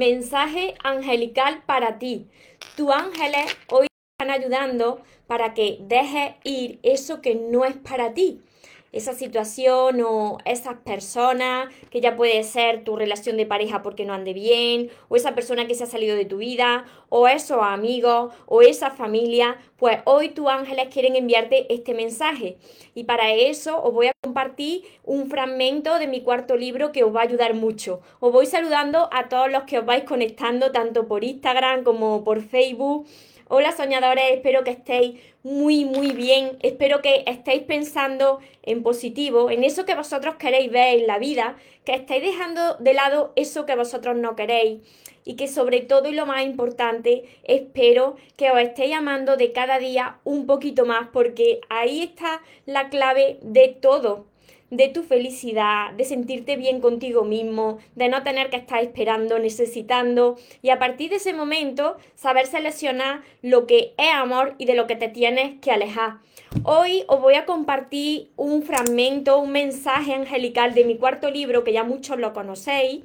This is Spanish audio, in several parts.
Mensaje angelical para ti. Tus ángeles hoy están ayudando para que dejes ir eso que no es para ti esa situación o esas personas, que ya puede ser tu relación de pareja porque no ande bien, o esa persona que se ha salido de tu vida, o esos amigos, o esa familia, pues hoy tus ángeles quieren enviarte este mensaje. Y para eso os voy a compartir un fragmento de mi cuarto libro que os va a ayudar mucho. Os voy saludando a todos los que os vais conectando, tanto por Instagram como por Facebook. Hola soñadores, espero que estéis muy, muy bien. Espero que estéis pensando en positivo, en eso que vosotros queréis ver en la vida, que estéis dejando de lado eso que vosotros no queréis y que sobre todo y lo más importante, espero que os estéis amando de cada día un poquito más porque ahí está la clave de todo de tu felicidad, de sentirte bien contigo mismo, de no tener que estar esperando, necesitando y a partir de ese momento saber seleccionar lo que es amor y de lo que te tienes que alejar. Hoy os voy a compartir un fragmento, un mensaje angelical de mi cuarto libro que ya muchos lo conocéis,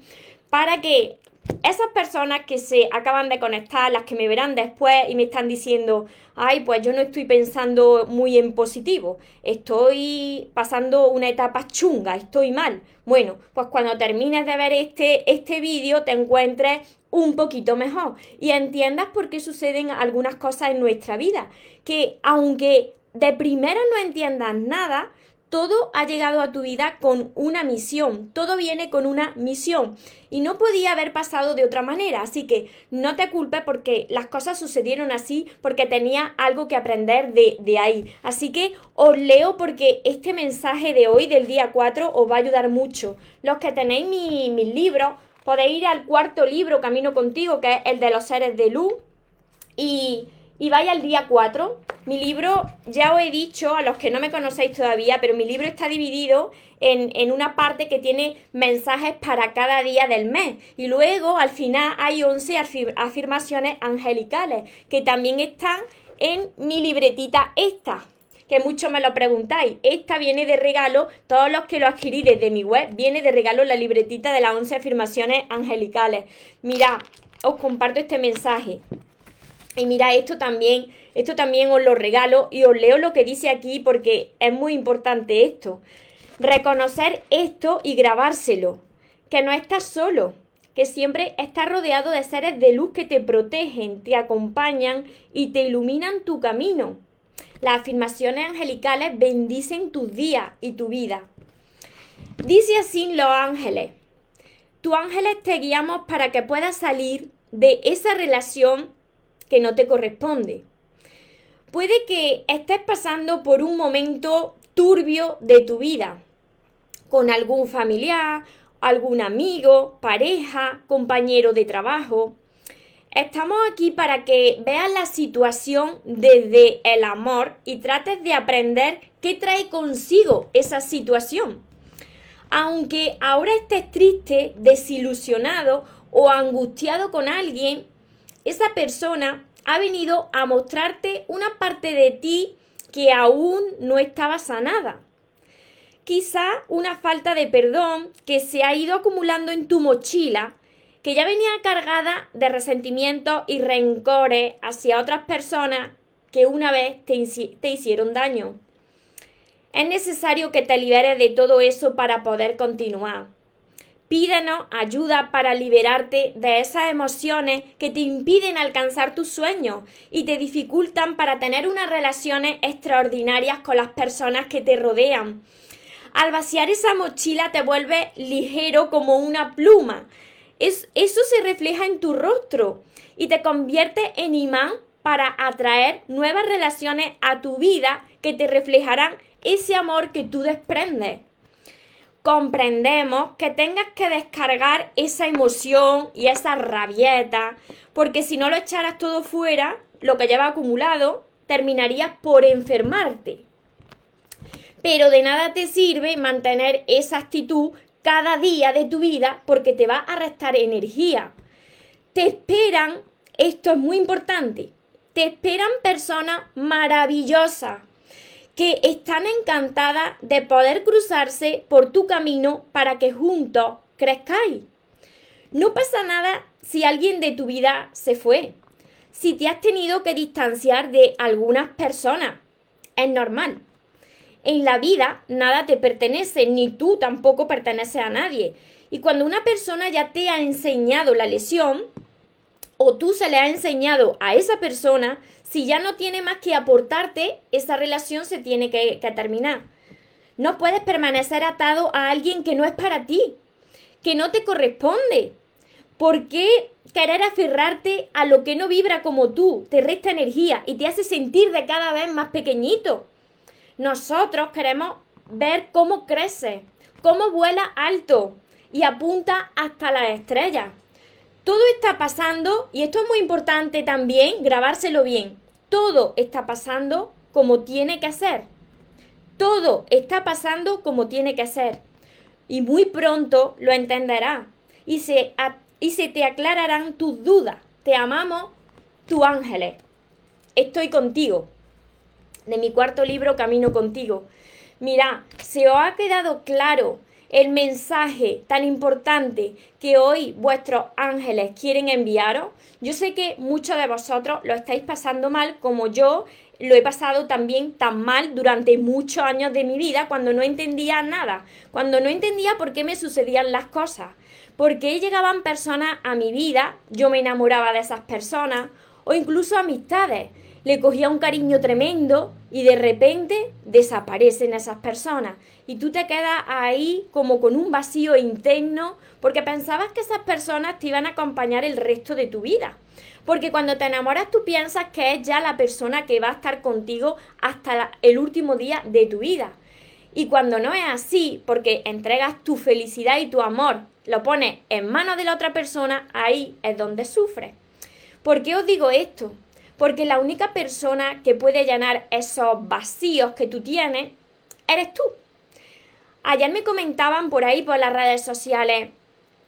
para que esas personas que se acaban de conectar, las que me verán después y me están diciendo, ay, pues yo no estoy pensando muy en positivo, estoy pasando una etapa chunga, estoy mal. Bueno, pues cuando termines de ver este, este vídeo te encuentres un poquito mejor y entiendas por qué suceden algunas cosas en nuestra vida, que aunque de primera no entiendas nada, todo ha llegado a tu vida con una misión, todo viene con una misión y no podía haber pasado de otra manera, así que no te culpes porque las cosas sucedieron así, porque tenía algo que aprender de, ahí. Así que os leo porque este mensaje de hoy, del día 4, os va a ayudar mucho. Los que tenéis mis libros, podéis ir al cuarto libro, Camino contigo, que es el de los seres de luz, y y vaya al día 4. Mi libro, ya os he dicho a los que no me conocéis todavía, pero mi libro está dividido en, en, una parte que tiene mensajes para cada día del mes. Y luego al final hay 11 afirmaciones angelicales que también están en mi libretita esta. Que muchos me lo preguntáis. Esta viene de regalo, todos los que lo adquirí desde mi web, viene de regalo la libretita de las 11 afirmaciones angelicales. Mira, os comparto este mensaje. Y mira, esto también, esto también os lo regalo y os leo lo que dice aquí porque es muy importante esto. Reconocer esto y grabárselo, que no estás solo, que siempre estás rodeado de seres de luz que te protegen, te acompañan y te iluminan tu camino. Las afirmaciones angelicales bendicen tus días y tu vida. Dice así los ángeles. Tus ángeles te guiamos para que puedas salir de esa relación que no te corresponde. Puede que estés pasando por un momento turbio de tu vida, con algún familiar, algún amigo, pareja, compañero de trabajo. Estamos aquí para que veas la situación desde el amor y trates de aprender qué trae consigo esa situación. Aunque ahora estés triste, desilusionado o angustiado con alguien, esa persona ha venido a mostrarte una parte de ti que aún no estaba sanada. Quizá una falta de perdón que se ha ido acumulando en tu mochila, que ya venía cargada de resentimientos y rencores hacia otras personas que una vez te, te hicieron daño. Es necesario que te liberes de todo eso para poder continuar. Pídenos ayuda para liberarte de esas emociones que te impiden alcanzar tus sueños y te dificultan para tener unas relaciones extraordinarias con las personas que te rodean. Al vaciar esa mochila te vuelve ligero como una pluma. Es, eso se refleja en tu rostro y te convierte en imán para atraer nuevas relaciones a tu vida que te reflejarán ese amor que tú desprendes. Comprendemos que tengas que descargar esa emoción y esa rabieta, porque si no lo echaras todo fuera, lo que lleva acumulado, terminarías por enfermarte. Pero de nada te sirve mantener esa actitud cada día de tu vida porque te va a restar energía. Te esperan, esto es muy importante, te esperan personas maravillosas que están encantadas de poder cruzarse por tu camino para que juntos crezcáis. No pasa nada si alguien de tu vida se fue, si te has tenido que distanciar de algunas personas. Es normal. En la vida nada te pertenece, ni tú tampoco perteneces a nadie. Y cuando una persona ya te ha enseñado la lesión, o tú se le has enseñado a esa persona, si ya no tiene más que aportarte, esa relación se tiene que, terminar. No puedes permanecer atado a alguien que no es para ti, que no te corresponde. ¿Por qué querer aferrarte a lo que no vibra como tú? Te resta energía y te hace sentir de cada vez más pequeñito. Nosotros queremos ver cómo crece, cómo vuela alto y apunta hasta las estrellas. Todo está pasando, y esto es muy importante también, grabárselo bien, todo está pasando como tiene que ser. Todo está pasando como tiene que ser. Y muy pronto lo entenderás y se, y se te aclararán tus dudas. Te amamos, tu ángeles. Estoy contigo. De mi cuarto libro, Camino contigo. Mira, se os ha quedado claro el mensaje tan importante que hoy vuestros ángeles quieren enviaros. Yo sé que muchos de vosotros lo estáis pasando mal como yo lo he pasado también tan mal durante muchos años de mi vida cuando no entendía nada, cuando no entendía por qué me sucedían las cosas, por qué llegaban personas a mi vida, yo me enamoraba de esas personas o incluso amistades le cogía un cariño tremendo y de repente desaparecen esas personas. Y tú te quedas ahí como con un vacío interno porque pensabas que esas personas te iban a acompañar el resto de tu vida. Porque cuando te enamoras tú piensas que es ya la persona que va a estar contigo hasta el último día de tu vida. Y cuando no es así, porque entregas tu felicidad y tu amor, lo pones en manos de la otra persona, ahí es donde sufres. ¿Por qué os digo esto? Porque la única persona que puede llenar esos vacíos que tú tienes eres tú. Ayer me comentaban por ahí, por las redes sociales,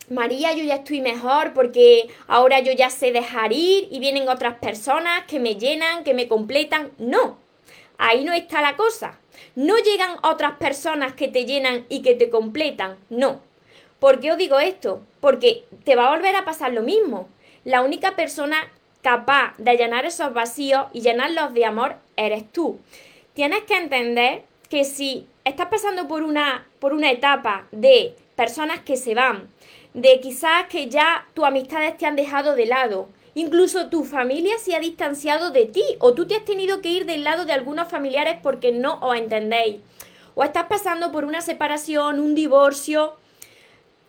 María, yo ya estoy mejor porque ahora yo ya sé dejar ir y vienen otras personas que me llenan, que me completan. No, ahí no está la cosa. No llegan otras personas que te llenan y que te completan. No. ¿Por qué os digo esto? Porque te va a volver a pasar lo mismo. La única persona capaz de llenar esos vacíos y llenarlos de amor eres tú. Tienes que entender que si estás pasando por una, por una etapa de personas que se van, de quizás que ya tus amistades te han dejado de lado, incluso tu familia se ha distanciado de ti o tú te has tenido que ir del lado de algunos familiares porque no os entendéis, o estás pasando por una separación, un divorcio.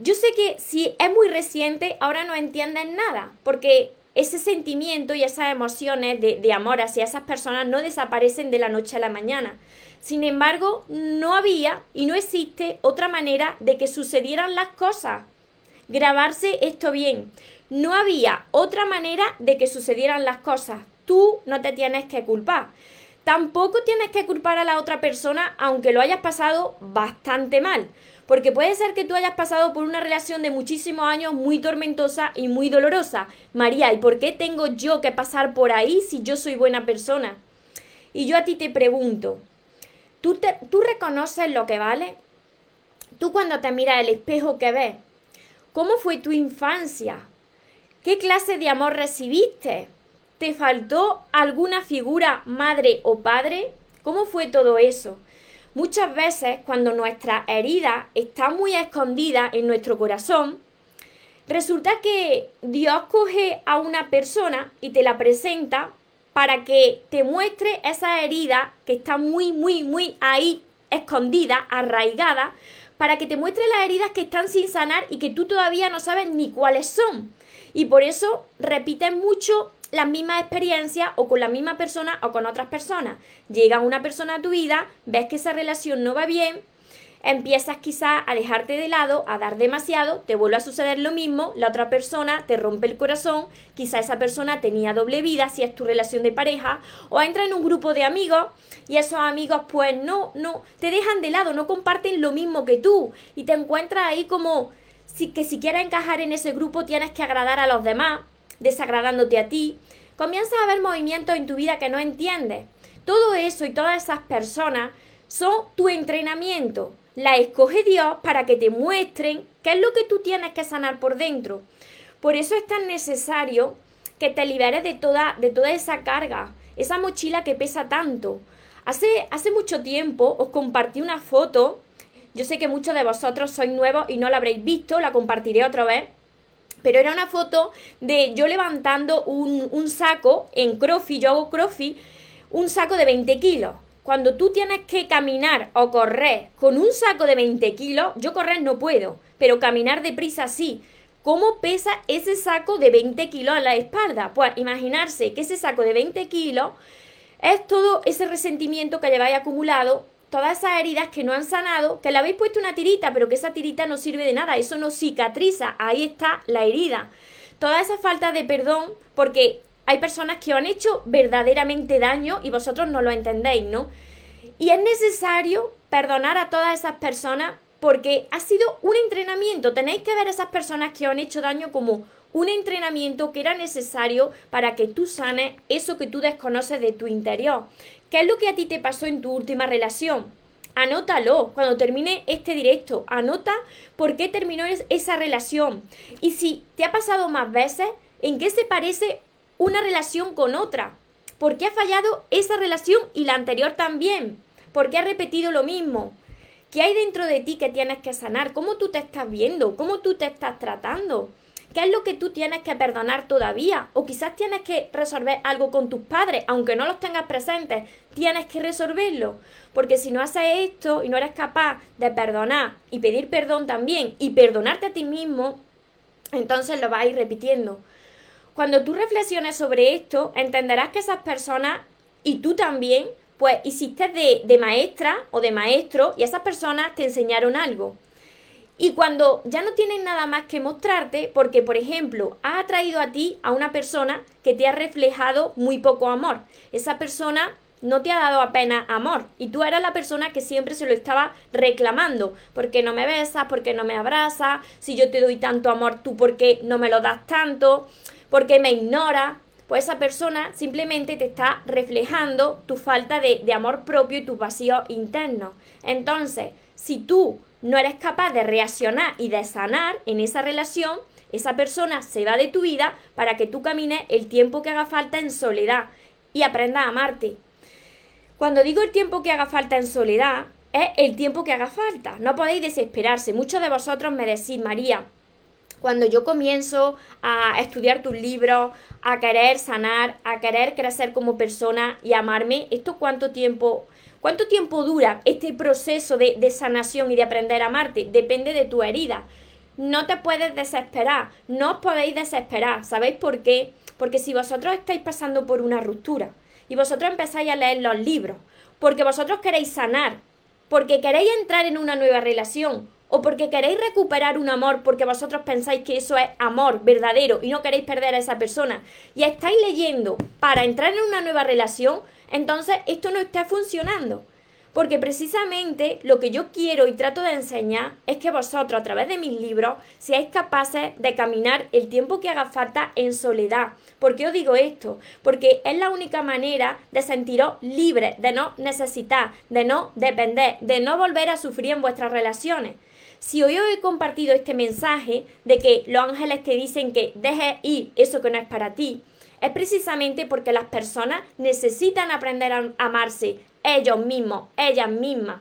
Yo sé que si es muy reciente, ahora no entiendes nada, porque ese sentimiento y esas emociones de, amor hacia esas personas no desaparecen de la noche a la mañana. Sin embargo, no había y no existe otra manera de que sucedieran las cosas. Grabarse esto bien. No había otra manera de que sucedieran las cosas. Tú no te tienes que culpar. Tampoco tienes que culpar a la otra persona aunque lo hayas pasado bastante mal. Porque puede ser que tú hayas pasado por una relación de muchísimos años muy tormentosa y muy dolorosa. María, ¿y por qué tengo yo que pasar por ahí si yo soy buena persona? Y yo a ti te pregunto, ¿tú, ¿tú reconoces lo que vale? ¿Tú cuando te miras el espejo que ves? ¿Cómo fue tu infancia? ¿Qué clase de amor recibiste? ¿Te faltó alguna figura madre o padre? ¿Cómo fue todo eso? Muchas veces cuando nuestra herida está muy escondida en nuestro corazón, resulta que Dios coge a una persona y te la presenta para que te muestre esa herida que está muy, muy, muy ahí escondida, arraigada, para que te muestre las heridas que están sin sanar y que tú todavía no sabes ni cuáles son. Y por eso repiten mucho las mismas experiencias o con la misma persona o con otras personas. Llega una persona a tu vida, ves que esa relación no va bien, empiezas quizás a dejarte de lado, a dar demasiado, te vuelve a suceder lo mismo, la otra persona te rompe el corazón, quizá esa persona tenía doble vida si es tu relación de pareja, o entra en un grupo de amigos y esos amigos pues no, no, te dejan de lado, no comparten lo mismo que tú y te encuentras ahí como si, que si quieres encajar en ese grupo tienes que agradar a los demás, desagradándote a ti. Comienzas a ver movimientos en tu vida que no entiendes. Todo eso y todas esas personas son tu entrenamiento la escoge Dios para que te muestren qué es lo que tú tienes que sanar por dentro. Por eso es tan necesario que te liberes de toda, de toda esa carga, esa mochila que pesa tanto. Hace, hace mucho tiempo os compartí una foto, yo sé que muchos de vosotros sois nuevos y no la habréis visto, la compartiré otra vez, pero era una foto de yo levantando un, un saco en crossfit, yo hago crossfit, un saco de 20 kilos cuando tú tienes que caminar o correr con un saco de 20 kilos, yo correr no puedo, pero caminar deprisa sí. ¿Cómo pesa ese saco de 20 kilos a la espalda? Pues imaginarse que ese saco de 20 kilos es todo ese resentimiento que lleváis acumulado, todas esas heridas que no han sanado, que le habéis puesto una tirita, pero que esa tirita no sirve de nada, eso no cicatriza, ahí está la herida. Toda esa falta de perdón, porque hay personas que os han hecho verdaderamente daño y vosotros no lo entendéis, ¿no? Y es necesario perdonar a todas esas personas porque ha sido un entrenamiento. Tenéis que ver a esas personas que os han hecho daño como un entrenamiento que era necesario para que tú sanes eso que tú desconoces de tu interior. ¿Qué es lo que a ti te pasó en tu última relación? Anótalo cuando termine este directo. Anota por qué terminó esa relación. Y si te ha pasado más veces, ¿en qué se parece una relación con otra. ¿Por qué ha fallado esa relación y la anterior también? ¿Por qué ha repetido lo mismo? ¿Qué hay dentro de ti que tienes que sanar? ¿Cómo tú te estás viendo? ¿Cómo tú te estás tratando? ¿Qué es lo que tú tienes que perdonar todavía? O quizás tienes que resolver algo con tus padres, aunque no los tengas presentes, tienes que resolverlo. Porque si no haces esto y no eres capaz de perdonar y pedir perdón también y perdonarte a ti mismo, entonces lo vas a ir repitiendo. Cuando tú reflexiones sobre esto, entenderás que esas personas y tú también, pues hiciste de, de maestra o de maestro y esas personas te enseñaron algo. Y cuando ya no tienen nada más que mostrarte, porque por ejemplo, has atraído a ti a una persona que te ha reflejado muy poco amor. Esa persona no te ha dado apenas amor y tú eras la persona que siempre se lo estaba reclamando. porque no me besas? porque no me abrazas? Si yo te doy tanto amor, tú por qué no me lo das tanto? porque me ignora, pues esa persona simplemente te está reflejando tu falta de, amor propio y tu vacío interno. Entonces, si tú no eres capaz de reaccionar y de sanar en esa relación, esa persona se va de tu vida para que tú camines el tiempo que haga falta en soledad y aprendas a amarte. Cuando digo el tiempo que haga falta en soledad, es el tiempo que haga falta. No podéis desesperarse. Muchos de vosotros me decís, María, cuando yo comienzo a estudiar tus libros, a querer sanar, a querer crecer como persona y amarme, ¿esto cuánto tiempo, cuánto tiempo dura este proceso de, sanación y de aprender a amarte? Depende de tu herida. No te puedes desesperar, no os podéis desesperar. ¿Sabéis por qué? Porque si vosotros estáis pasando por una ruptura y vosotros empezáis a leer los libros, porque vosotros queréis sanar, porque queréis entrar en una nueva relación, o porque queréis recuperar un amor porque vosotros pensáis que eso es amor verdadero y no queréis perder a esa persona y estáis leyendo para entrar en una nueva relación, entonces esto no está funcionando. Porque precisamente lo que yo quiero y trato de enseñar es que vosotros a través de mis libros seáis capaces de caminar el tiempo que haga falta en soledad. ¿Por qué os digo esto? Porque es la única manera de sentiros libres, de no necesitar, de no depender, de no volver a sufrir en vuestras relaciones. Si hoy os he compartido este mensaje de que los ángeles te dicen que dejes ir eso que no es para ti, es precisamente porque las personas necesitan aprender a amarse ellos mismos, ellas mismas.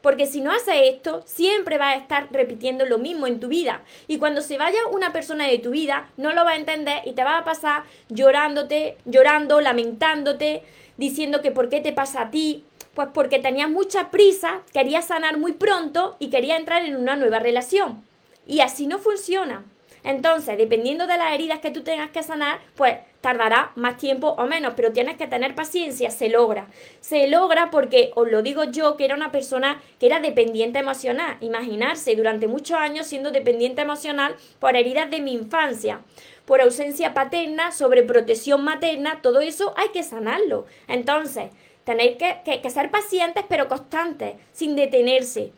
Porque si no haces esto, siempre vas a estar repitiendo lo mismo en tu vida. Y cuando se vaya una persona de tu vida, no lo vas a entender y te vas a pasar llorándote, llorando, lamentándote, diciendo que por qué te pasa a ti, pues porque tenía mucha prisa, quería sanar muy pronto y quería entrar en una nueva relación. Y así no funciona. Entonces, dependiendo de las heridas que tú tengas que sanar, pues tardará más tiempo o menos, pero tienes que tener paciencia, se logra. Se logra porque, os lo digo yo, que era una persona que era dependiente emocional. Imaginarse durante muchos años siendo dependiente emocional por heridas de mi infancia por ausencia paterna, sobre protección materna, todo eso hay que sanarlo. Entonces, tenéis que, que, ser pacientes pero constantes, sin detenerse.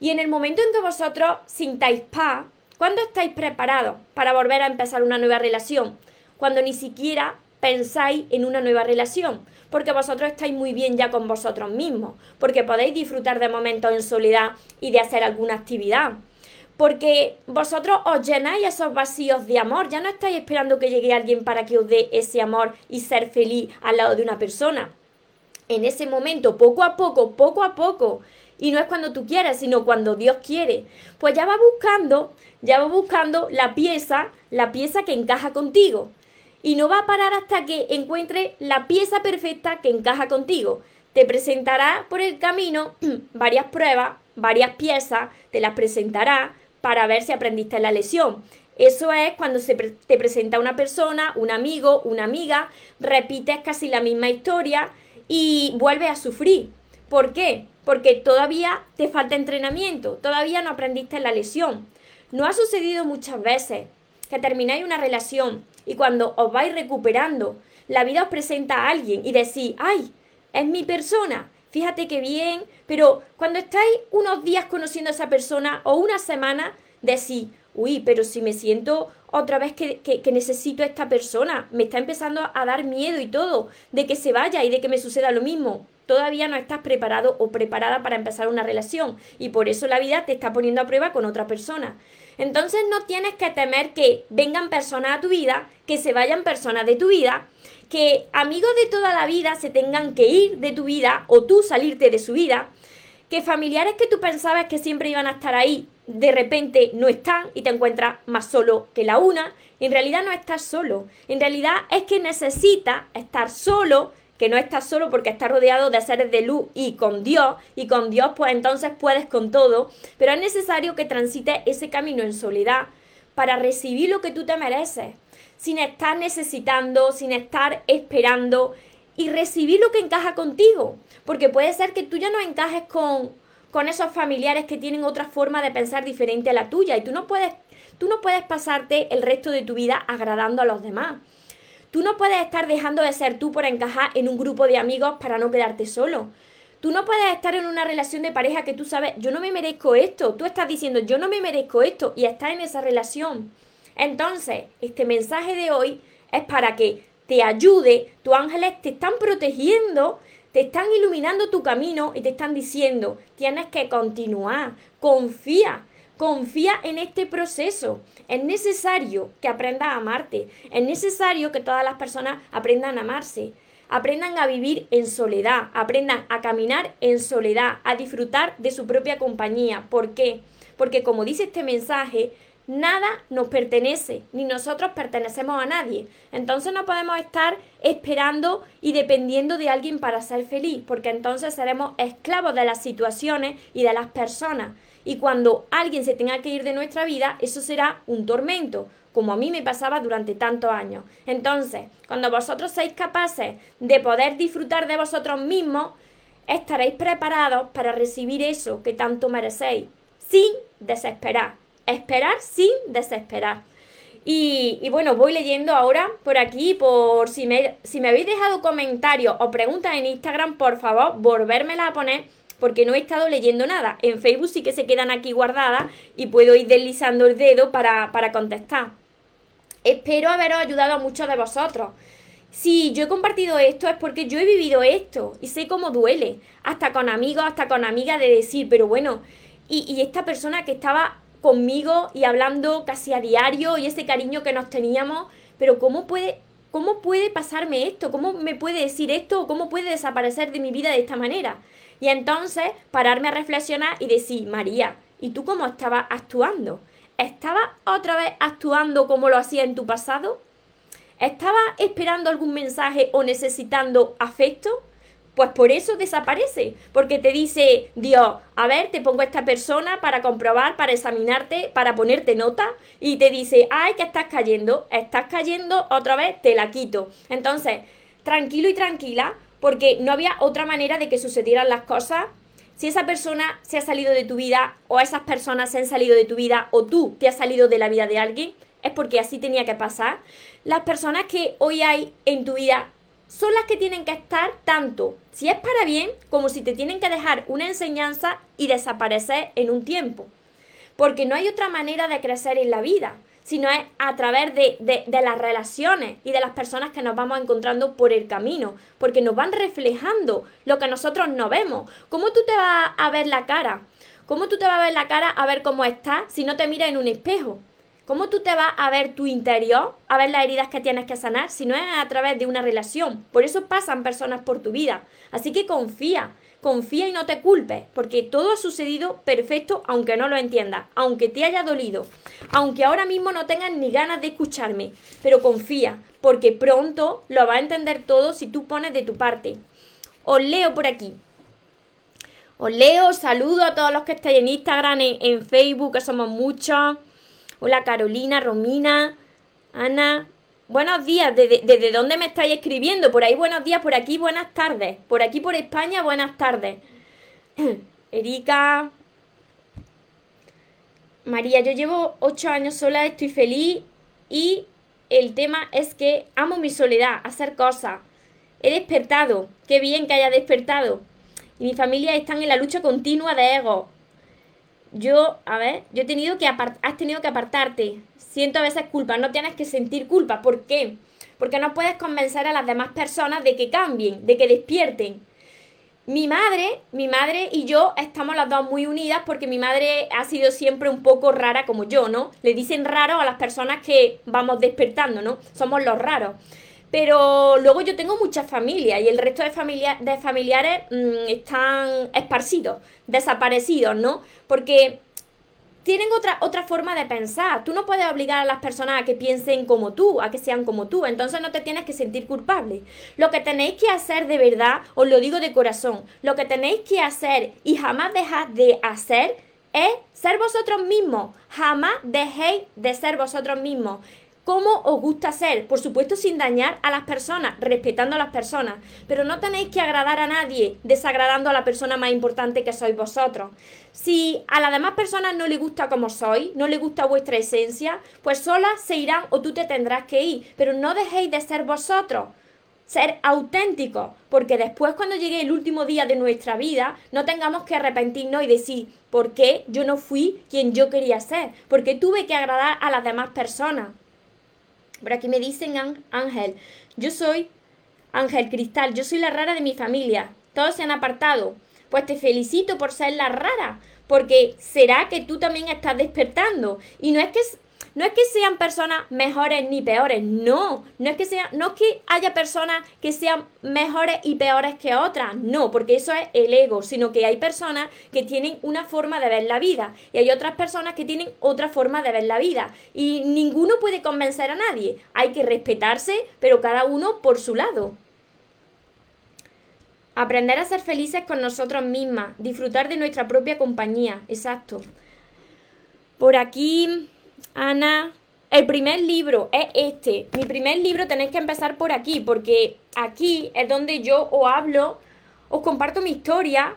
Y en el momento en que vosotros sintáis paz, ¿cuándo estáis preparados para volver a empezar una nueva relación? Cuando ni siquiera pensáis en una nueva relación, porque vosotros estáis muy bien ya con vosotros mismos, porque podéis disfrutar de momentos en soledad y de hacer alguna actividad porque vosotros os llenáis esos vacíos de amor, ya no estáis esperando que llegue alguien para que os dé ese amor y ser feliz al lado de una persona. En ese momento, poco a poco, poco a poco, y no es cuando tú quieres, sino cuando Dios quiere, pues ya va buscando, ya va buscando la pieza, la pieza que encaja contigo. Y no va a parar hasta que encuentre la pieza perfecta que encaja contigo. Te presentará por el camino varias pruebas, varias piezas, te las presentará, para ver si aprendiste la lección. Eso es cuando se te presenta una persona, un amigo, una amiga, repites casi la misma historia y vuelves a sufrir. ¿Por qué? Porque todavía te falta entrenamiento, todavía no aprendiste la lección. ¿No ha sucedido muchas veces que termináis una relación y cuando os vais recuperando, la vida os presenta a alguien y decís, ay, es mi persona, fíjate qué bien, pero cuando estáis unos días conociendo a esa persona o una semana, decís, uy, pero si me siento otra vez que, que, necesito a esta persona, me está empezando a dar miedo y todo, de que se vaya y de que me suceda lo mismo. Todavía no estás preparado o preparada para empezar una relación y por eso la vida te está poniendo a prueba con otra persona. Entonces no tienes que temer que vengan personas a tu vida, que se vayan personas de tu vida, que amigos de toda la vida se tengan que ir de tu vida o tú salirte de su vida, que familiares que tú pensabas que siempre iban a estar ahí, de repente no están y te encuentras más solo que la una. En realidad no estás solo. En realidad es que necesitas estar solo, que no estás solo porque estás rodeado de seres de luz y con Dios. Y con Dios pues entonces puedes con todo. Pero es necesario que transites ese camino en soledad para recibir lo que tú te mereces sin estar necesitando, sin estar esperando y recibir lo que encaja contigo. Porque puede ser que tú ya no encajes con, con esos familiares que tienen otra forma de pensar diferente a la tuya y tú no puedes tú no puedes pasarte el resto de tu vida agradando a los demás. Tú no puedes estar dejando de ser tú por encajar en un grupo de amigos para no quedarte solo. Tú no puedes estar en una relación de pareja que tú sabes, yo no me merezco esto. Tú estás diciendo, yo no me merezco esto y estás en esa relación. Entonces, este mensaje de hoy es para que te ayude, tus ángeles te están protegiendo, te están iluminando tu camino y te están diciendo, tienes que continuar, confía, confía en este proceso. Es necesario que aprendas a amarte, es necesario que todas las personas aprendan a amarse, aprendan a vivir en soledad, aprendan a caminar en soledad, a disfrutar de su propia compañía. ¿Por qué? Porque como dice este mensaje, Nada nos pertenece, ni nosotros pertenecemos a nadie. Entonces no podemos estar esperando y dependiendo de alguien para ser feliz, porque entonces seremos esclavos de las situaciones y de las personas. Y cuando alguien se tenga que ir de nuestra vida, eso será un tormento, como a mí me pasaba durante tantos años. Entonces, cuando vosotros seáis capaces de poder disfrutar de vosotros mismos, estaréis preparados para recibir eso que tanto merecéis, sin desesperar esperar sin desesperar. Y, bueno, voy leyendo ahora por aquí, por si me, si me habéis dejado comentarios o preguntas en Instagram, por favor, volvérmela a poner porque no he estado leyendo nada. En Facebook sí que se quedan aquí guardadas y puedo ir deslizando el dedo para, para contestar. Espero haberos ayudado a muchos de vosotros. Si yo he compartido esto es porque yo he vivido esto y sé cómo duele, hasta con amigos, hasta con amigas, de decir, pero bueno, y, y esta persona que estaba conmigo y hablando casi a diario y ese cariño que nos teníamos, pero ¿cómo puede, cómo puede pasarme esto? ¿Cómo me puede decir esto? ¿O cómo puede desaparecer de mi vida de esta manera? Y entonces pararme a reflexionar y decir, María, ¿y tú cómo estabas actuando? ¿Estabas otra vez actuando como lo hacía en tu pasado? ¿Estabas esperando algún mensaje o necesitando afecto? Pues por eso desaparece, porque te dice Dios, a ver, te pongo a esta persona para comprobar, para examinarte, para ponerte nota, y te dice, ay, que estás cayendo, estás cayendo, otra vez te la quito. Entonces, tranquilo y tranquila, porque no había otra manera de que sucedieran las cosas. Si esa persona se ha salido de tu vida, o esas personas se han salido de tu vida, o tú te has salido de la vida de alguien, es porque así tenía que pasar. Las personas que hoy hay en tu vida son las que tienen que estar tanto si es para bien como si te tienen que dejar una enseñanza y desaparecer en un tiempo. Porque no hay otra manera de crecer en la vida, sino es a través de, de, las relaciones y de las personas que nos vamos encontrando por el camino, porque nos van reflejando lo que nosotros no vemos. ¿Cómo tú te vas a ver la cara? ¿Cómo tú te vas a ver la cara a ver cómo estás si no te miras en un espejo? ¿Cómo tú te vas a ver tu interior, a ver las heridas que tienes que sanar, si no es a través de una relación? Por eso pasan personas por tu vida. Así que confía, confía y no te culpes, porque todo ha sucedido perfecto aunque no lo entiendas, aunque te haya dolido, aunque ahora mismo no tengas ni ganas de escucharme, pero confía, porque pronto lo va a entender todo si tú pones de tu parte. Os leo por aquí. Os leo, saludo a todos los que estáis en Instagram, en, en Facebook, que somos muchos. Hola Carolina, Romina, Ana. Buenos días, ¿desde, dónde me estáis escribiendo? Por ahí buenos días, por aquí buenas tardes. Por aquí por España buenas tardes. Erika. María, yo llevo ocho años sola, estoy feliz y el tema es que amo mi soledad, hacer cosas. He despertado, qué bien que haya despertado. Y mi familia están en la lucha continua de ego yo, a ver, yo he tenido que has tenido que apartarte. Siento a veces culpa, no tienes que sentir culpa. ¿Por qué? Porque no puedes convencer a las demás personas de que cambien, de que despierten. Mi madre, mi madre y yo estamos las dos muy unidas porque mi madre ha sido siempre un poco rara como yo, ¿no? Le dicen raro a las personas que vamos despertando, ¿no? Somos los raros. Pero luego yo tengo muchas familias y el resto de, familia, de familiares mm, están esparcidos, desaparecidos, ¿no? Porque tienen otra, otra forma de pensar. Tú no puedes obligar a las personas a que piensen como tú, a que sean como tú. Entonces no te tienes que sentir culpable. Lo que tenéis que hacer de verdad, os lo digo de corazón, lo que tenéis que hacer y jamás dejar de hacer es ser vosotros mismos. Jamás dejéis de ser vosotros mismos cómo os gusta ser, por supuesto sin dañar a las personas, respetando a las personas, pero no tenéis que agradar a nadie desagradando a la persona más importante que sois vosotros. Si a las demás personas no les gusta como sois, no les gusta vuestra esencia, pues solas se irán o tú te tendrás que ir, pero no dejéis de ser vosotros. Ser auténticos, porque después cuando llegue el último día de nuestra vida, no tengamos que arrepentirnos y decir, ¿por qué yo no fui quien yo quería ser? Porque tuve que agradar a las demás personas. Por aquí me dicen Ángel, yo soy Ángel Cristal, yo soy la rara de mi familia. Todos se han apartado. Pues te felicito por ser la rara, porque será que tú también estás despertando. Y no es que no es que sean personas mejores ni peores, no, no es que sea, no que haya personas que sean mejores y peores que otras, no, porque eso es el ego, sino que hay personas que tienen una forma de ver la vida y hay otras personas que tienen otra forma de ver la vida y ninguno puede convencer a nadie, hay que respetarse, pero cada uno por su lado. Aprender a ser felices con nosotros mismas, disfrutar de nuestra propia compañía, exacto. Por aquí Ana, el primer libro es este. Mi primer libro tenéis que empezar por aquí, porque aquí es donde yo os hablo, os comparto mi historia,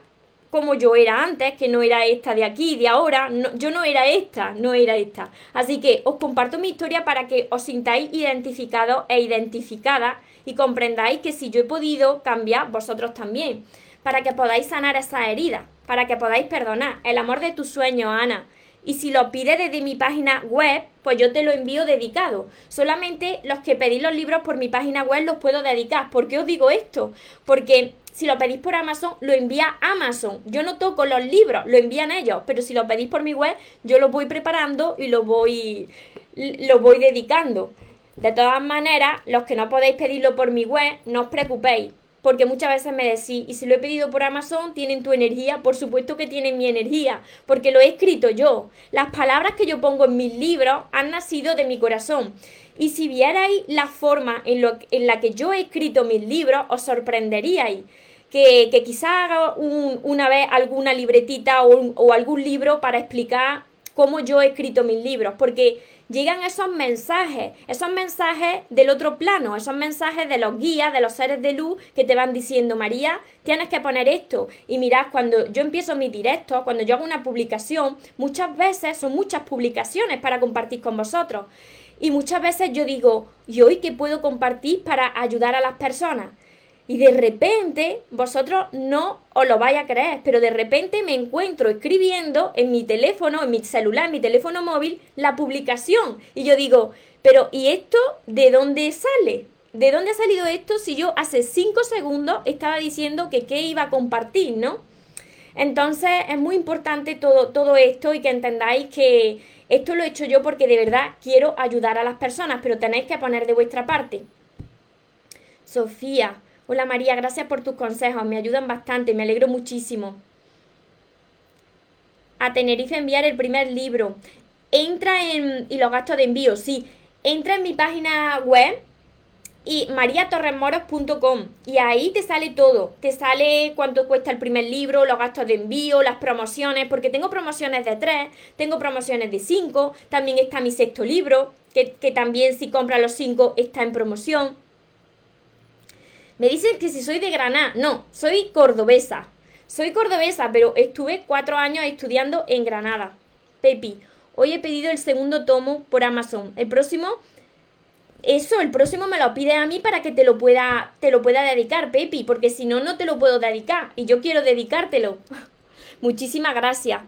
como yo era antes, que no era esta de aquí, de ahora, yo no era esta, no era esta. Así que os comparto mi historia para que os sintáis identificados e identificadas y comprendáis que si yo he podido cambiar, vosotros también, para que podáis sanar esa herida, para que podáis perdonar. El amor de tus sueños, Ana y si lo pides desde mi página web, pues yo te lo envío dedicado. Solamente los que pedís los libros por mi página web los puedo dedicar. ¿Por qué os digo esto? Porque si lo pedís por Amazon, lo envía Amazon. Yo no toco los libros, lo envían ellos, pero si lo pedís por mi web, yo lo voy preparando y lo voy, voy dedicando. De todas maneras, los que no podéis pedirlo por mi web, no os preocupéis porque muchas veces me decís, y si lo he pedido por Amazon, ¿tienen tu energía? Por supuesto que tienen mi energía, porque lo he escrito yo. Las palabras que yo pongo en mis libros han nacido de mi corazón. Y si vierais la forma en, lo, en la que yo he escrito mis libros, os sorprenderíais. que, que quizá haga una vez alguna libretita o, o algún libro para explicar cómo yo he escrito mis libros, porque llegan esos mensajes, esos mensajes del otro plano, esos mensajes de los guías, de los seres de luz que te van diciendo, María, tienes que poner esto. Y mirad, cuando yo empiezo mi directo, cuando yo hago una publicación, muchas veces son muchas publicaciones para compartir con vosotros. Y muchas veces yo digo, ¿y hoy qué puedo compartir para ayudar a las personas? Y de repente, vosotros no os lo vais a creer, pero de repente me encuentro escribiendo en mi teléfono, en mi celular, en mi teléfono móvil, la publicación. Y yo digo, pero ¿y esto de dónde sale? ¿De dónde ha salido esto si yo hace cinco segundos estaba diciendo que qué iba a compartir, ¿no? Entonces es muy importante todo, todo esto y que entendáis que esto lo he hecho yo porque de verdad quiero ayudar a las personas, pero tenéis que poner de vuestra parte. Sofía, Hola María, gracias por tus consejos, me ayudan bastante, me alegro muchísimo. A Tenerife enviar el primer libro. Entra en... y los gastos de envío, sí. Entra en mi página web y mariatorremoros.com y ahí te sale todo. Te sale cuánto cuesta el primer libro, los gastos de envío, las promociones, porque tengo promociones de tres, tengo promociones de cinco, también está mi sexto libro, que, que también si compras los cinco está en promoción. Me dicen que si soy de Granada. No, soy cordobesa. Soy cordobesa, pero estuve cuatro años estudiando en Granada. Pepi, hoy he pedido el segundo tomo por Amazon. El próximo, eso, el próximo me lo pide a mí para que te lo pueda, te lo pueda dedicar, Pepi, porque si no, no te lo puedo dedicar. Y yo quiero dedicártelo. Muchísimas gracias.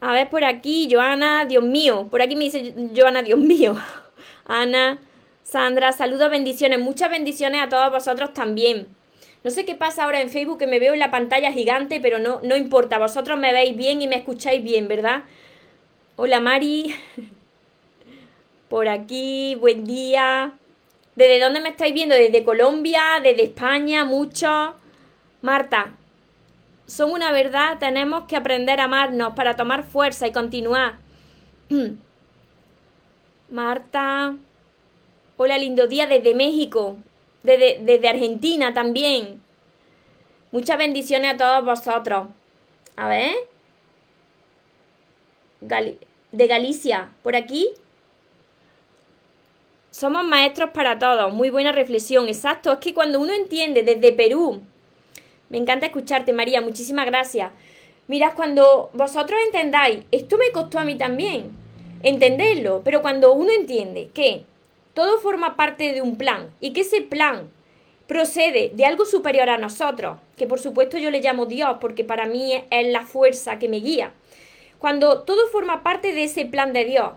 A ver por aquí, Joana, Dios mío. Por aquí me dice Joana, Dios mío. Ana, Sandra, saludos, bendiciones, muchas bendiciones a todos vosotros también. No sé qué pasa ahora en Facebook, que me veo en la pantalla gigante, pero no, no importa, vosotros me veis bien y me escucháis bien, ¿verdad? Hola Mari, por aquí, buen día. ¿Desde dónde me estáis viendo? ¿Desde Colombia? ¿Desde España? Mucho. Marta, son una verdad, tenemos que aprender a amarnos para tomar fuerza y continuar. Marta, Hola, lindo día desde México, desde, desde Argentina también. Muchas bendiciones a todos vosotros. A ver. de Galicia, por aquí. Somos maestros para todos. Muy buena reflexión. Exacto. Es que cuando uno entiende desde Perú. Me encanta escucharte, María. Muchísimas gracias. Mirad, cuando vosotros entendáis, esto me costó a mí también entenderlo, pero cuando uno entiende que todo forma parte de un plan y que ese plan procede de algo superior a nosotros, que por supuesto yo le llamo Dios porque para mí es la fuerza que me guía. Cuando todo forma parte de ese plan de Dios,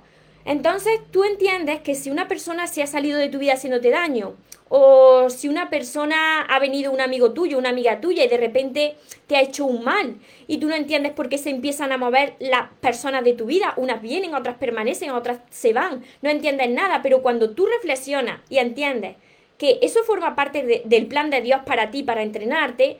entonces tú entiendes que si una persona se ha salido de tu vida haciéndote daño, o si una persona ha venido un amigo tuyo, una amiga tuya y de repente te ha hecho un mal y tú no entiendes por qué se empiezan a mover las personas de tu vida, unas vienen, otras permanecen, otras se van, no entiendes nada, pero cuando tú reflexionas y entiendes que eso forma parte del plan de Dios para ti, para entrenarte,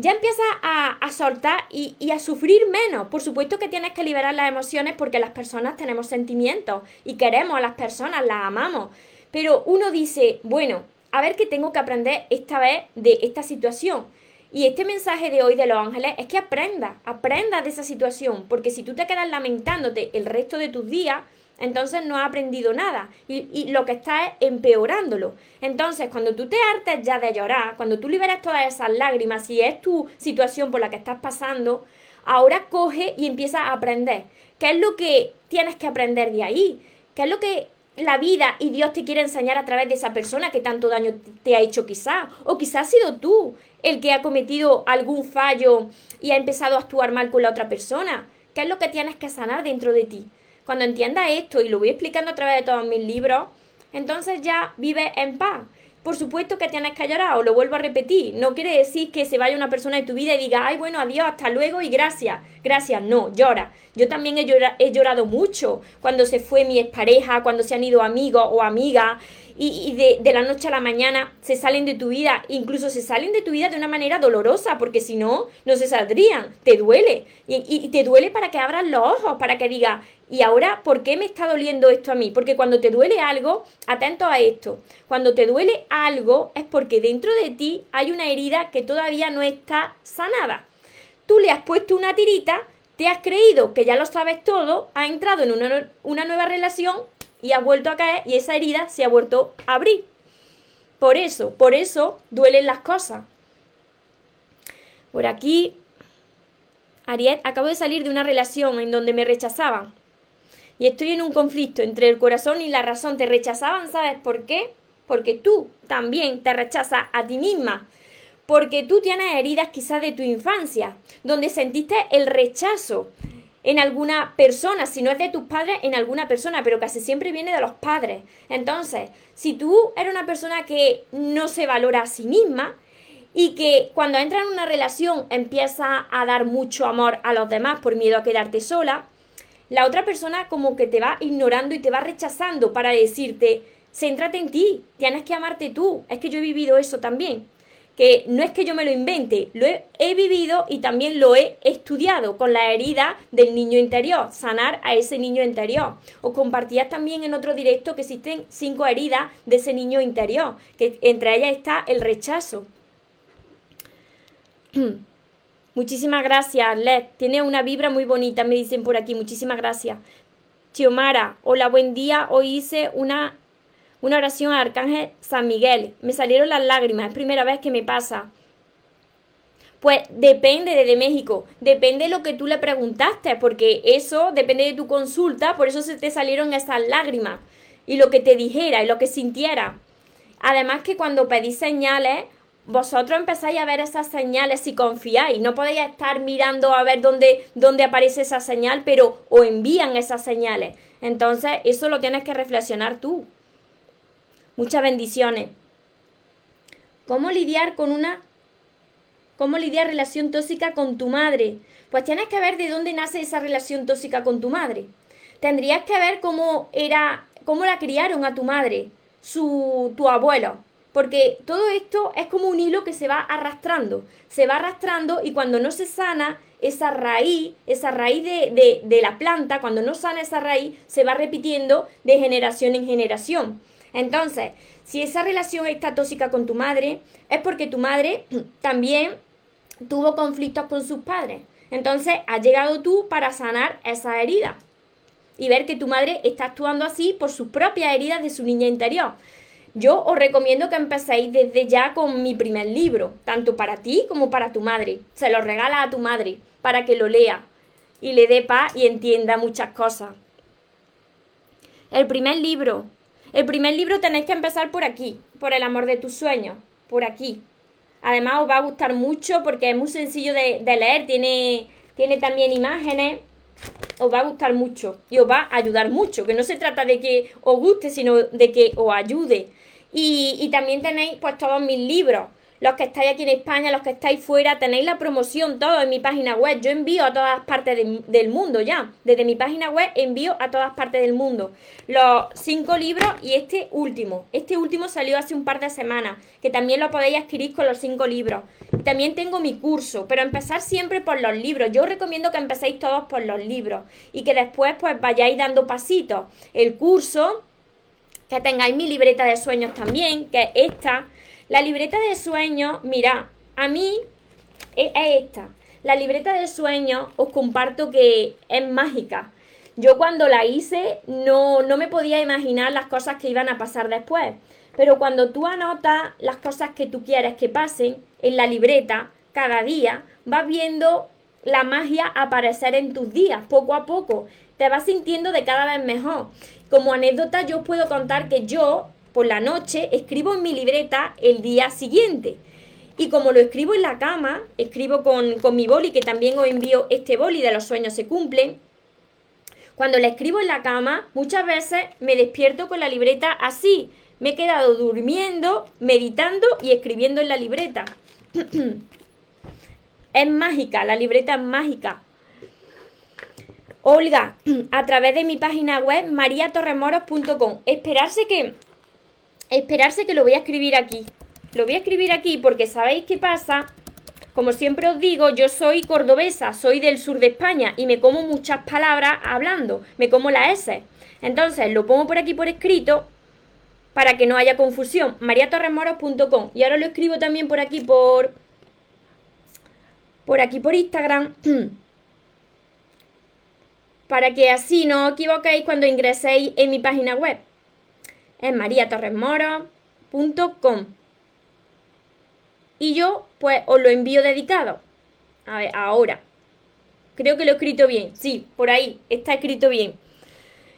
ya empiezas a, soltar y, y, a sufrir menos. Por supuesto que tienes que liberar las emociones porque las personas tenemos sentimientos y queremos a las personas, las amamos. Pero uno dice, bueno, a ver qué tengo que aprender esta vez de esta situación. Y este mensaje de hoy de los ángeles es que aprenda, aprenda de esa situación, porque si tú te quedas lamentándote el resto de tus días, entonces no has aprendido nada y, lo que está es empeorándolo. Entonces, cuando tú te hartes ya de llorar, cuando tú liberas todas esas lágrimas, si es tu situación por la que estás pasando, ahora coge y empieza a aprender. ¿Qué es lo que tienes que aprender de ahí? ¿Qué es lo que la vida y Dios te quiere enseñar a través de esa persona que tanto daño te ha hecho quizá, o quizá ha sido tú el que ha cometido algún fallo y ha empezado a actuar mal con la otra persona. ¿Qué es lo que tienes que sanar dentro de ti? Cuando entiendas esto, y lo voy explicando a través de todos mis libros, entonces ya vives en paz. Por supuesto que tienes que llorar, o lo vuelvo a repetir. No quiere decir que se vaya una persona de tu vida y diga, ay, bueno, adiós, hasta luego y gracias. Gracias, no, llora. Yo también he, he llorado mucho cuando se fue mi expareja, cuando se han ido amigos o amigas. y, de, la noche a la mañana se salen de tu vida, incluso se salen de tu vida de una manera dolorosa, porque si no, no se saldrían, te duele. Y, y te duele para que abras los ojos, para que digas, ¿y ahora por qué me está doliendo esto a mí? Porque cuando te duele algo, atento a esto, cuando te duele algo es porque dentro de ti hay una herida que todavía no está sanada. Tú le has puesto una tirita, te has creído que ya lo sabes todo, has entrado en una, una nueva relación y ha vuelto a caer y esa herida se ha vuelto a abrir. Por eso, por eso duelen las cosas. Por aquí, Ariel, acabo de salir de una relación en donde me rechazaban. Y estoy en un conflicto entre el corazón y la razón. Te rechazaban, ¿sabes por qué? Porque tú también te rechazas a ti misma. Porque tú tienes heridas quizás de tu infancia, donde sentiste el rechazo en alguna persona, si no es de tus padres, en alguna persona, pero casi siempre viene de los padres. Entonces, si tú eres una persona que no se valora a sí misma y que cuando entra en una relación empieza a dar mucho amor a los demás por miedo a quedarte sola, la otra persona como que te va ignorando y te va rechazando para decirte, céntrate en ti, tienes que amarte tú. Es que yo he vivido eso también que no es que yo me lo invente, lo he, vivido y también lo he estudiado con la herida del niño interior, sanar a ese niño interior. Os compartías también en otro directo que existen cinco heridas de ese niño interior, que entre ellas está el rechazo. Muchísimas gracias, Led. Tiene una vibra muy bonita, me dicen por aquí. Muchísimas gracias. Chiomara, hola, buen día. Hoy hice una una oración al Arcángel San Miguel. Me salieron las lágrimas, es primera vez que me pasa. Pues depende de, México, depende de lo que tú le preguntaste, porque eso depende de tu consulta, por eso se te salieron esas lágrimas y lo que te dijera y lo que sintiera. Además que cuando pedís señales, vosotros empezáis a ver esas señales si confiáis. No podéis estar mirando a ver dónde, dónde aparece esa señal, pero os envían esas señales. Entonces, eso lo tienes que reflexionar tú. Muchas bendiciones. ¿Cómo lidiar con una... ¿Cómo lidiar relación tóxica con tu madre? Pues tienes que ver de dónde nace esa relación tóxica con tu madre. Tendrías que ver cómo era, cómo la criaron a tu madre, su, tu abuelo. Porque todo esto es como un hilo que se va arrastrando. Se va arrastrando y cuando no se sana esa raíz, esa raíz de, de, la planta, cuando no sana esa raíz, se va repitiendo de generación en generación. Entonces, si esa relación está tóxica con tu madre, es porque tu madre también tuvo conflictos con sus padres. Entonces, has llegado tú para sanar esa herida y ver que tu madre está actuando así por sus propias heridas de su niña interior. Yo os recomiendo que empecéis desde ya con mi primer libro, tanto para ti como para tu madre. Se lo regala a tu madre para que lo lea y le dé paz y entienda muchas cosas. El primer libro, el primer libro tenéis que empezar por aquí, por el amor de tus sueños, por aquí. Además os va a gustar mucho porque es muy sencillo de, leer, tiene, tiene también imágenes, os va a gustar mucho y os va a ayudar mucho, que no se trata de que os guste, sino de que os ayude. Y, también tenéis pues todos mis libros los que estáis aquí en España, los que estáis fuera, tenéis la promoción todo en mi página web. Yo envío a todas partes del mundo ya. Desde mi página web envío a todas partes del mundo. Los cinco libros y este último. Este último salió hace un par de semanas, que también lo podéis adquirir con los cinco libros. También tengo mi curso, pero empezar siempre por los libros. Yo os recomiendo que empecéis todos por los libros y que después pues vayáis dando pasitos. El curso, que tengáis mi libreta de sueños también, que es esta la libreta de sueños, mira, a mí es esta. La libreta de sueños os comparto que es mágica. Yo cuando la hice no, no me podía imaginar las cosas que iban a pasar después. Pero cuando tú anotas las cosas que tú quieres que pasen en la libreta cada día, vas viendo la magia aparecer en tus días, poco a poco. Te vas sintiendo de cada vez mejor. Como anécdota, yo puedo contar que yo por la noche escribo en mi libreta el día siguiente. Y como lo escribo en la cama, escribo con, mi boli, que también os envío este boli de los sueños se cumplen. Cuando la escribo en la cama, muchas veces me despierto con la libreta así. Me he quedado durmiendo, meditando y escribiendo en la libreta. es mágica, la libreta es mágica. Olga, a través de mi página web mariatorremoros.com. Esperarse que esperarse que lo voy a escribir aquí. Lo voy a escribir aquí porque ¿sabéis qué pasa? Como siempre os digo, yo soy cordobesa, soy del sur de España y me como muchas palabras hablando, me como la S. Entonces lo pongo por aquí por escrito para que no haya confusión. mariatorremoros.com y ahora lo escribo también por aquí por por aquí por Instagram para que así no os equivoquéis cuando ingreséis en mi página web. Es mariatorremoros.com y yo pues os lo envío dedicado. A ver, ahora. Creo que lo he escrito bien. Sí, por ahí está escrito bien.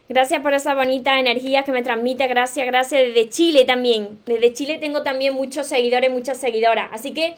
Gracias por esa bonita energía que me transmite. Gracias, gracias. Desde Chile también. Desde Chile tengo también muchos seguidores, muchas seguidoras. Así que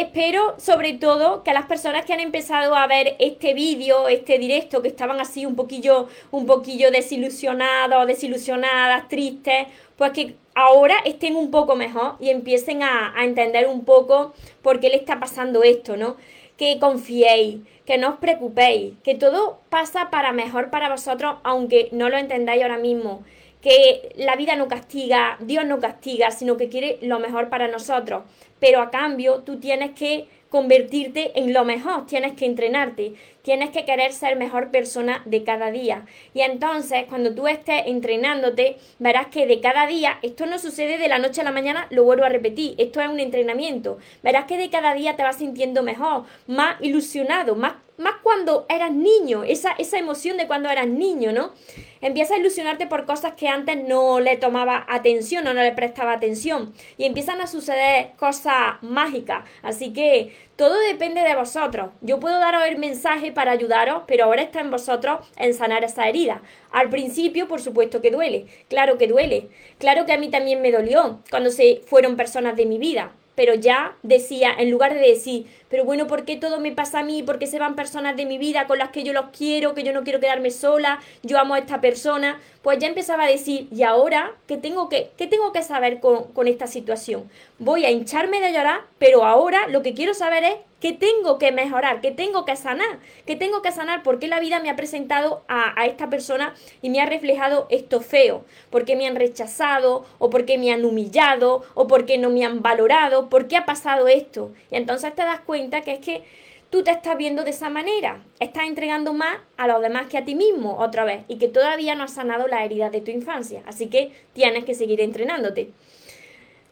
espero sobre todo que a las personas que han empezado a ver este vídeo, este directo, que estaban así un poquillo, un poquillo desilusionados, desilusionadas, tristes, pues que ahora estén un poco mejor y empiecen a, entender un poco por qué le está pasando esto, ¿no? Que confiéis, que no os preocupéis, que todo pasa para mejor para vosotros, aunque no lo entendáis ahora mismo. Que la vida no castiga, Dios no castiga, sino que quiere lo mejor para nosotros. Pero a cambio tú tienes que convertirte en lo mejor, tienes que entrenarte, tienes que querer ser mejor persona de cada día. Y entonces, cuando tú estés entrenándote, verás que de cada día, esto no sucede de la noche a la mañana, lo vuelvo a repetir, esto es un entrenamiento. Verás que de cada día te vas sintiendo mejor, más ilusionado, más más cuando eras niño, esa, esa emoción de cuando eras niño, ¿no? Empieza a ilusionarte por cosas que antes no le tomaba atención o no le prestaba atención. Y empiezan a suceder cosas mágicas. Así que todo depende de vosotros. Yo puedo daros el mensaje para ayudaros, pero ahora está en vosotros en sanar esa herida. Al principio, por supuesto que duele. Claro que duele. Claro que a mí también me dolió cuando se fueron personas de mi vida pero ya decía, en lugar de decir, pero bueno, ¿por qué todo me pasa a mí? ¿Por qué se van personas de mi vida con las que yo los quiero, que yo no quiero quedarme sola, yo amo a esta persona? Pues ya empezaba a decir, ¿y ahora qué tengo que, tengo que saber con, con esta situación? Voy a hincharme de llorar, pero ahora lo que quiero saber es qué tengo que mejorar, qué tengo que sanar, qué tengo que sanar, porque la vida me ha presentado a, a esta persona y me ha reflejado esto feo, porque me han rechazado, o porque me han humillado, o porque no me han valorado, ¿por qué ha pasado esto? Y entonces te das cuenta que es que tú te estás viendo de esa manera, estás entregando más a los demás que a ti mismo otra vez y que todavía no has sanado las heridas de tu infancia, así que tienes que seguir entrenándote.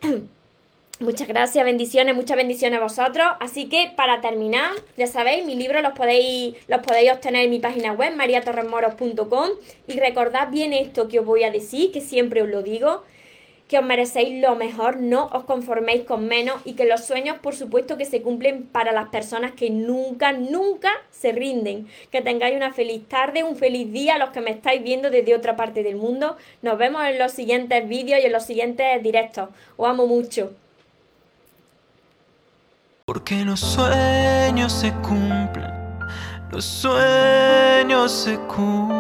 Muchas gracias, bendiciones, muchas bendiciones a vosotros. Así que para terminar, ya sabéis, mis libros los podéis, los podéis obtener en mi página web, mariatorremoros.com. Y recordad bien esto que os voy a decir, que siempre os lo digo, que os merecéis lo mejor, no os conforméis con menos y que los sueños, por supuesto, que se cumplen para las personas que nunca, nunca se rinden. Que tengáis una feliz tarde, un feliz día a los que me estáis viendo desde otra parte del mundo. Nos vemos en los siguientes vídeos y en los siguientes directos. Os amo mucho. Porque los sueños se cumplen, los sueños se cumplen.